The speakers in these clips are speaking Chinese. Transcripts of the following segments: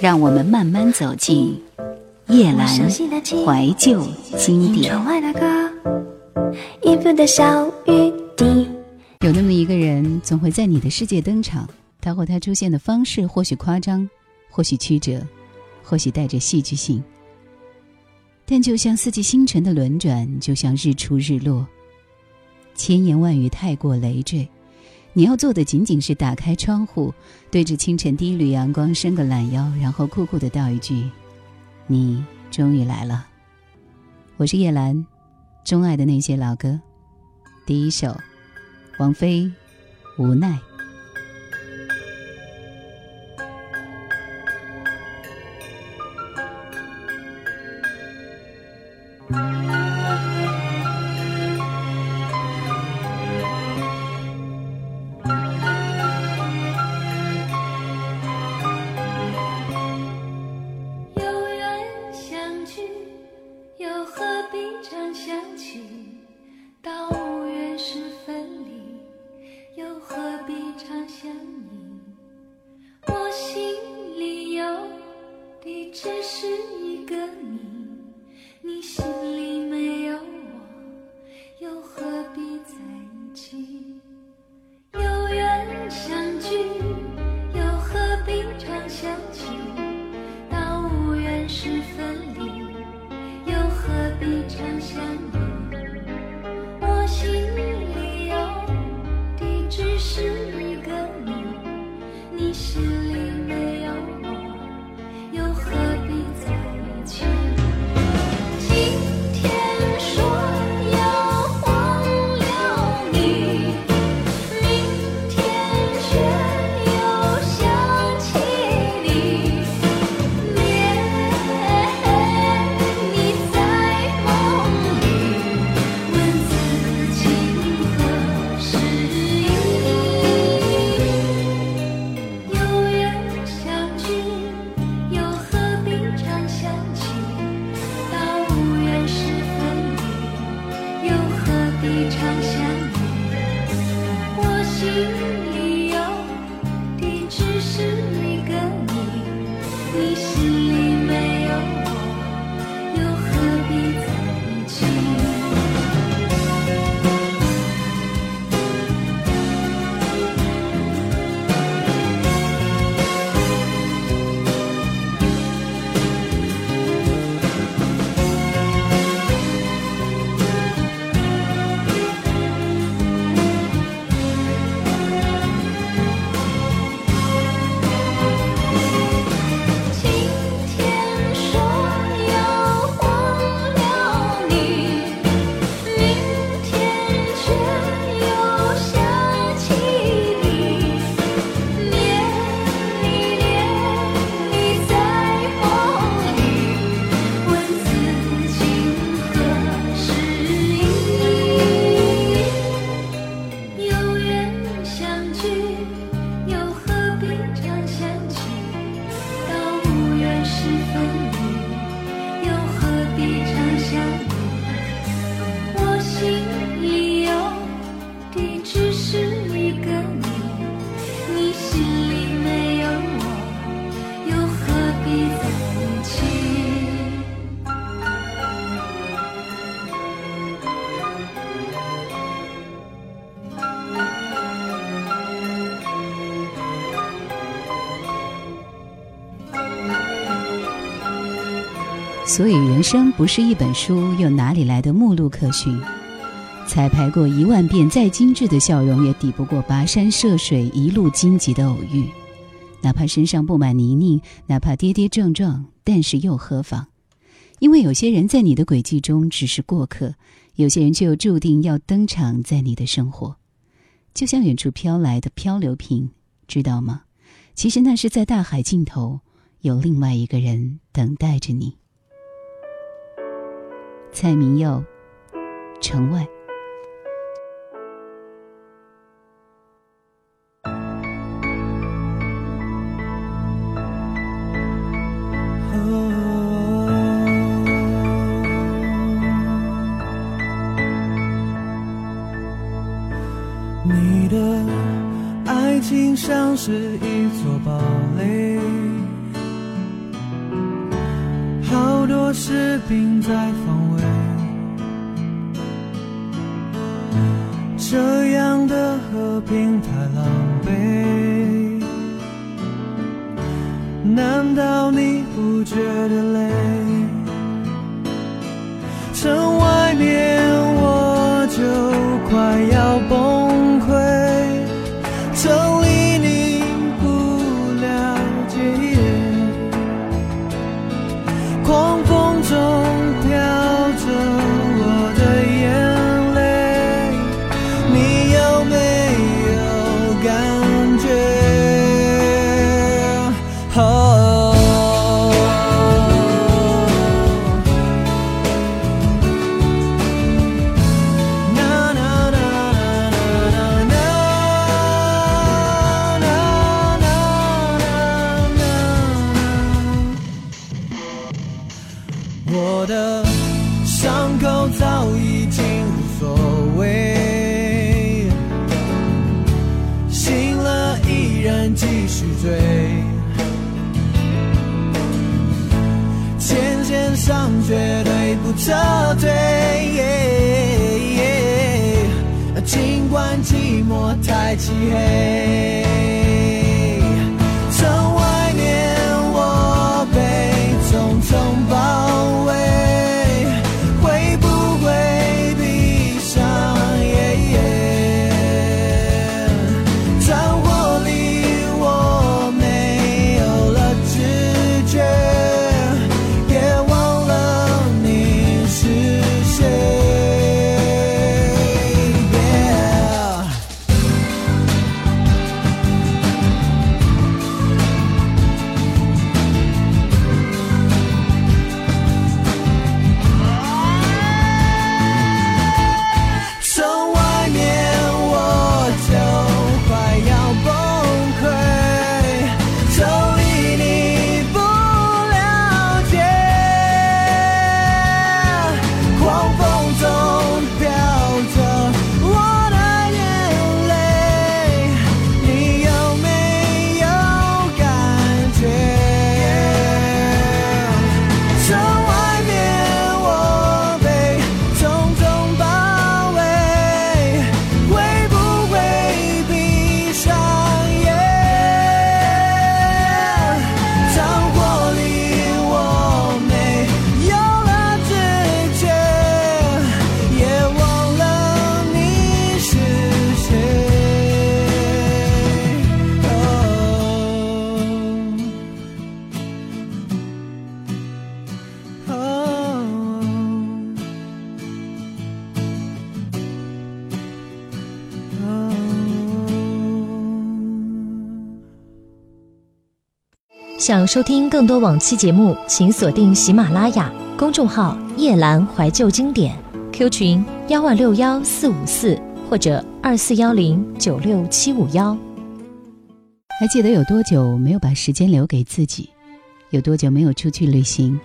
让我们慢慢走进夜阑怀旧经典。有那么一个人，总会在你的世界登场。他或他出现的方式，或许夸张，或许曲折，或许带着戏剧性。但就像四季星辰的轮转，就像日出日落，千言万语太过累赘。你要做的仅仅是打开窗户，对着清晨第一缕阳光伸个懒腰，然后酷酷的道一句：“你终于来了。”我是叶兰，钟爱的那些老歌，第一首，王菲，《无奈》。你心所以，人生不是一本书，又哪里来的目录可循？彩排过一万遍，再精致的笑容，也抵不过跋山涉水一路荆棘的偶遇。哪怕身上布满泥泞，哪怕跌跌撞撞，但是又何妨？因为有些人在你的轨迹中只是过客，有些人却又注定要登场在你的生活。就像远处飘来的漂流瓶，知道吗？其实那是在大海尽头，有另外一个人等待着你。蔡明佑，城外。你的爱情像是一座堡垒。好多士兵在防这样的和平太狼狈，难道你不觉得累？想收听更多往期节目，请锁定喜马拉雅公众号“夜阑怀旧经典 ”，Q 群幺二六幺四五四或者二四幺零九六七五幺。还记得有多久没有把时间留给自己？有多久没有出去旅行？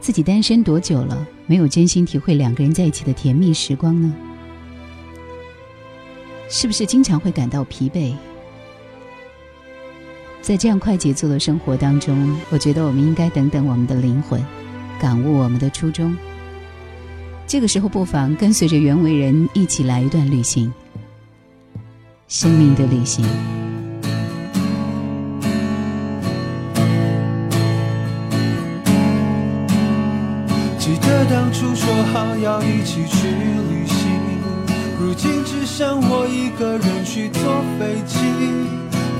自己单身多久了，没有真心体会两个人在一起的甜蜜时光呢？是不是经常会感到疲惫？在这样快节奏的生活当中，我觉得我们应该等等我们的灵魂，感悟我们的初衷。这个时候，不妨跟随着袁惟仁一起来一段旅行，生命的旅行。记得当初说好要一起去旅行，如今只剩我一个人去坐飞机。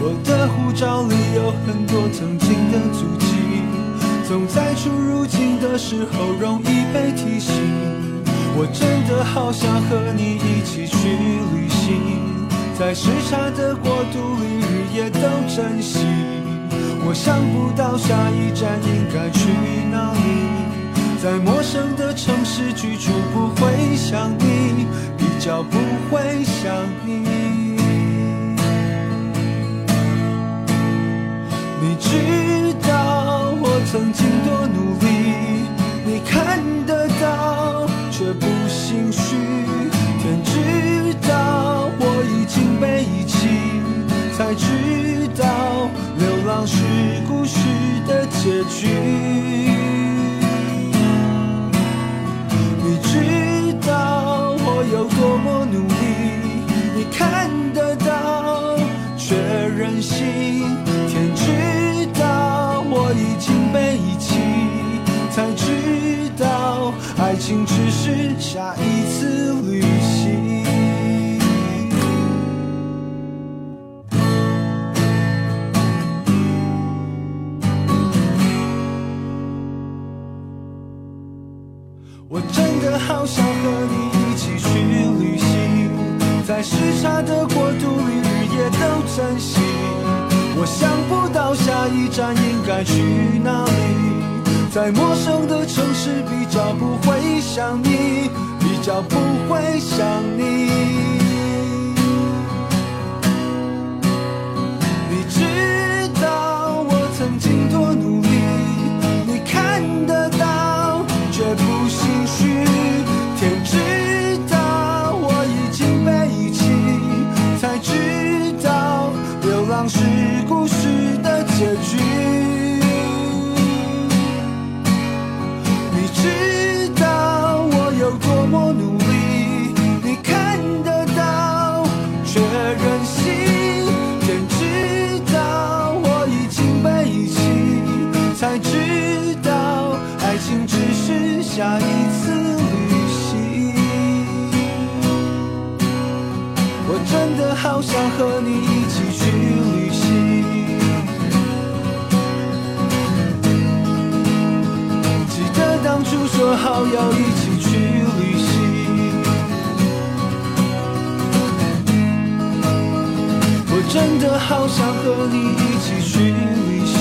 我的护照里有很多曾经的足迹，总在出入境的时候容易被提醒。我真的好想和你一起去旅行，在时差的国度里日夜都珍惜。我想不到下一站应该去哪里。在陌生的城市居住，不会想你，比较不会想你。你知道我曾经多努力，你看得到却不心虚。天知道我已经被遗弃，才知道流浪是故事的结局。差的国度里，日夜都珍惜。我想不到下一站应该去哪里，在陌生的城市比较不会想你，比较不会想你。结局。你知道我有多么努力，你看得到却任性。天知道我已经背弃，才知道爱情只是下一次旅行。我真的好想和你一起初说好要一起去旅行，我真的好想和你一起去旅行。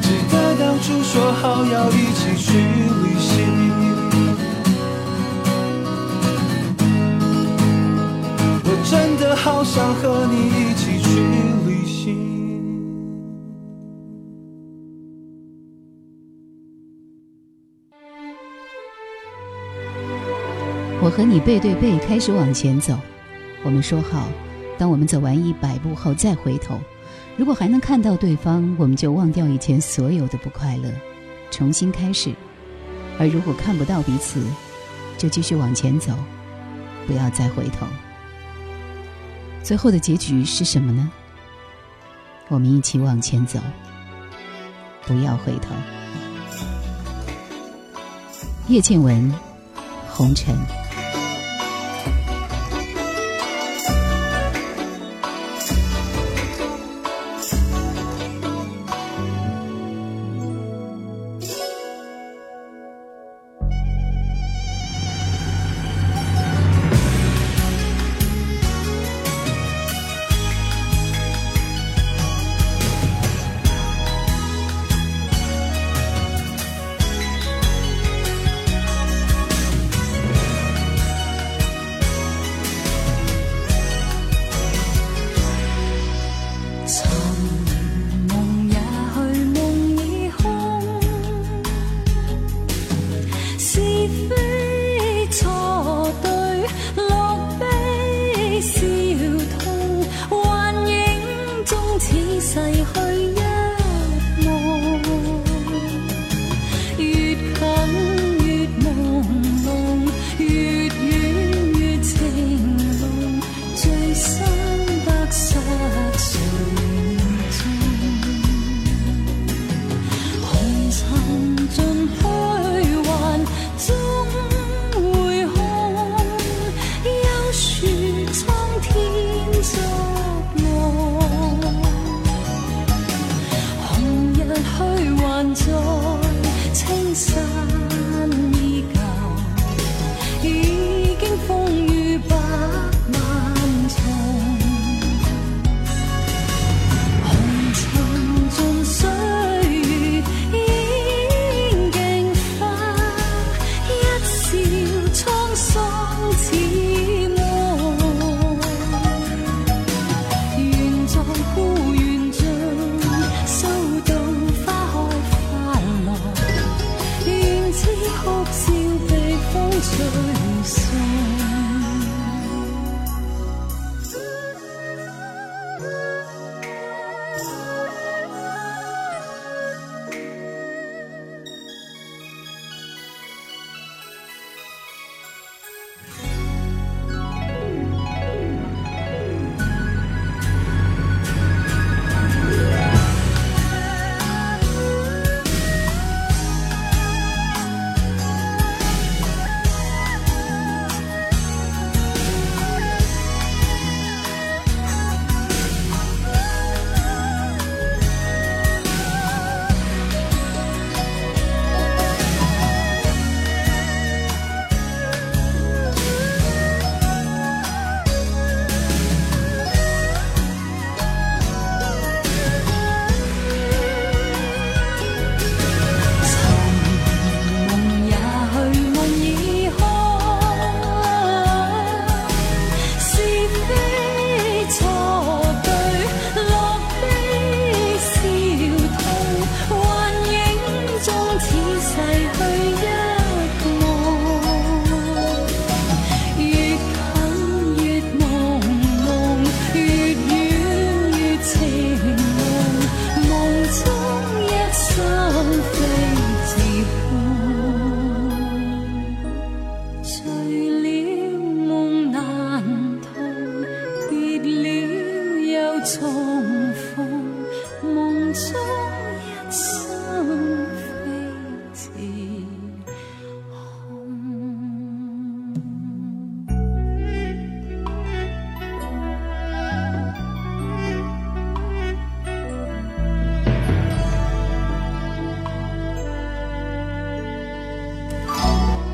记得当初说好要一起去旅行，我真的好想和你一起去我和你背对背开始往前走，我们说好，当我们走完一百步后再回头，如果还能看到对方，我们就忘掉以前所有的不快乐，重新开始；而如果看不到彼此，就继续往前走，不要再回头。最后的结局是什么呢？我们一起往前走，不要回头。叶倩文，红尘。所以，想。重逢，梦中一生非似空。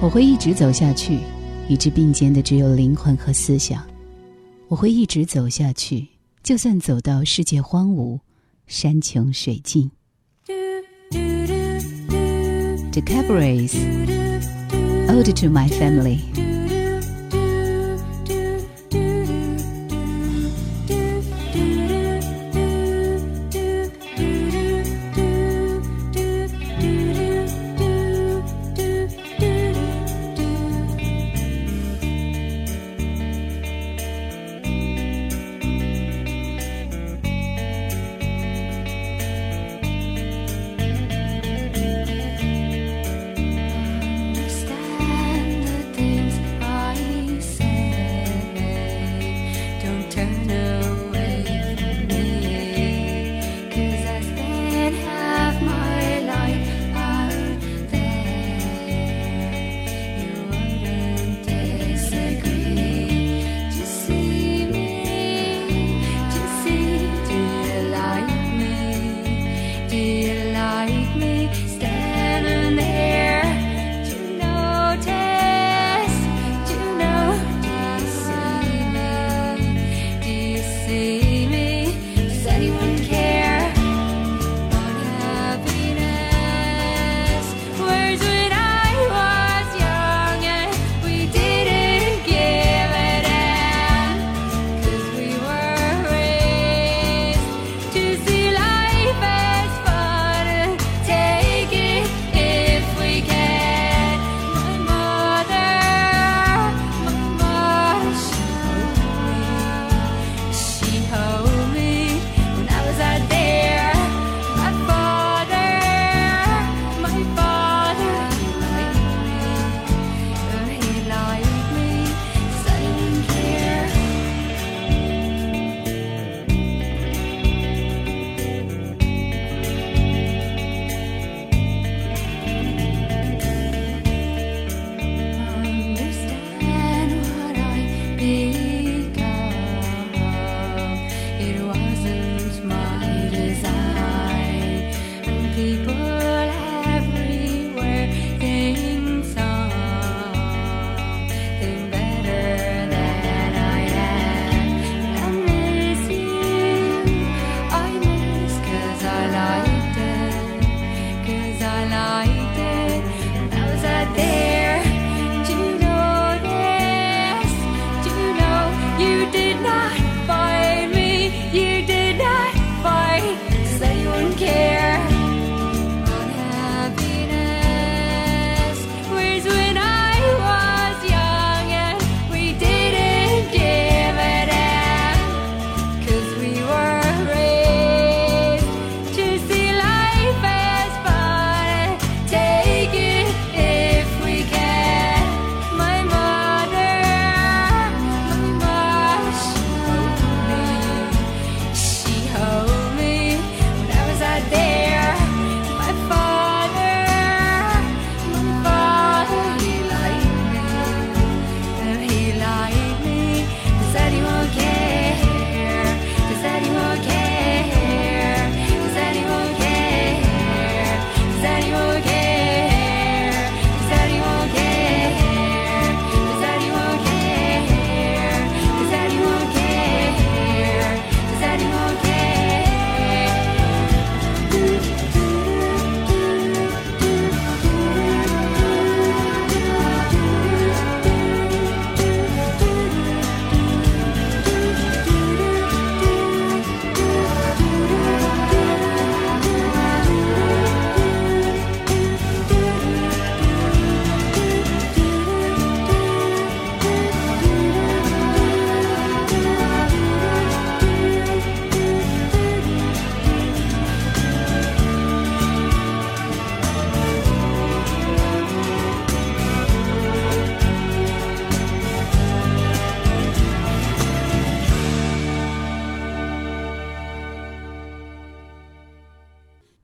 我会一直走下去，与之并肩的只有灵魂和思想。我会一直走下去，就算走到世界荒芜、山穷水尽。The Cabarets, Ode to My Family。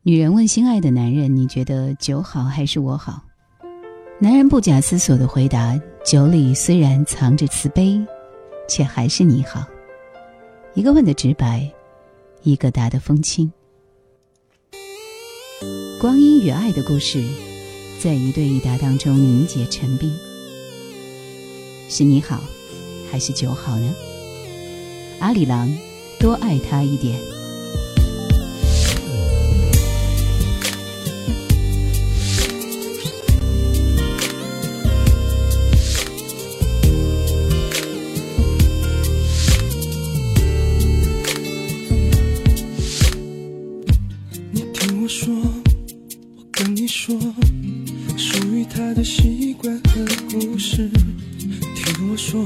女人问心爱的男人：“你觉得酒好还是我好？”男人不假思索的回答：“酒里虽然藏着慈悲，却还是你好。”一个问的直白，一个答的风轻。光阴与爱的故事，在一对一答当中凝结成冰。是你好，还是酒好呢？阿里郎，多爱他一点。我说我跟你说属于他的习惯和故事听我说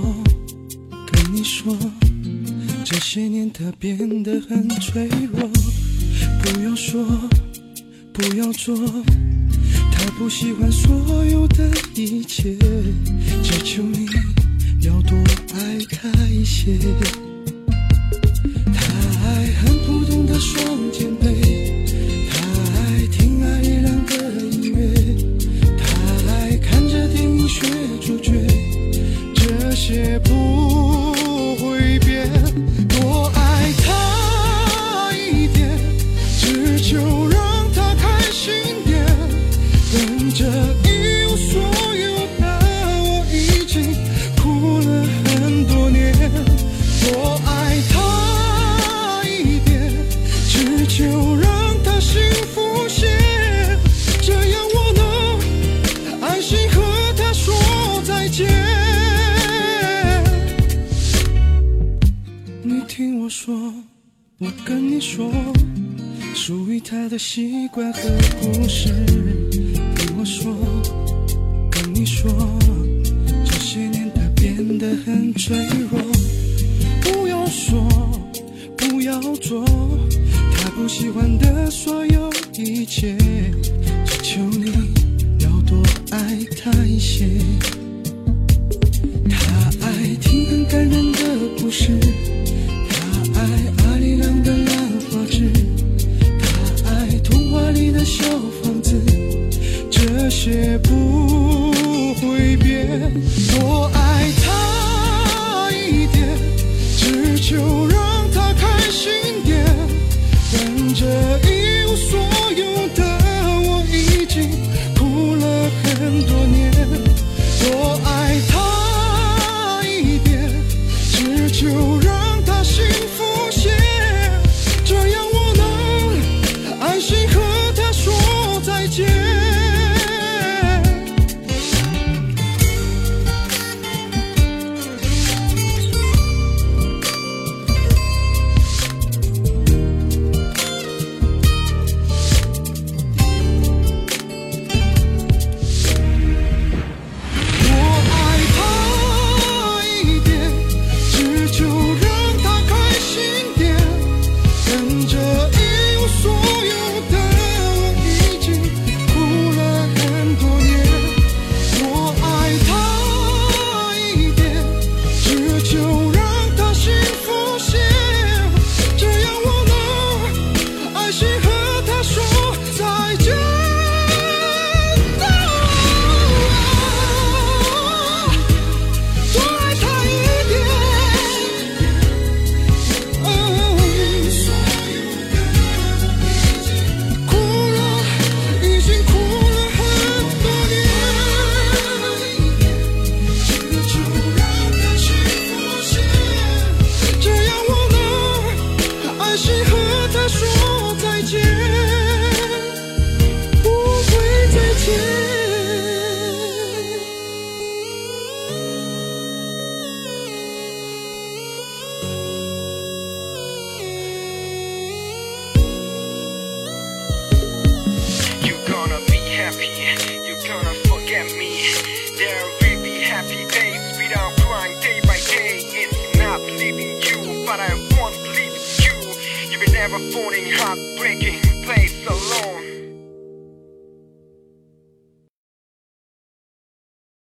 跟你说这些年他变得很脆弱不要说不要做他不喜欢所有的一切只求你要多爱他一些。是。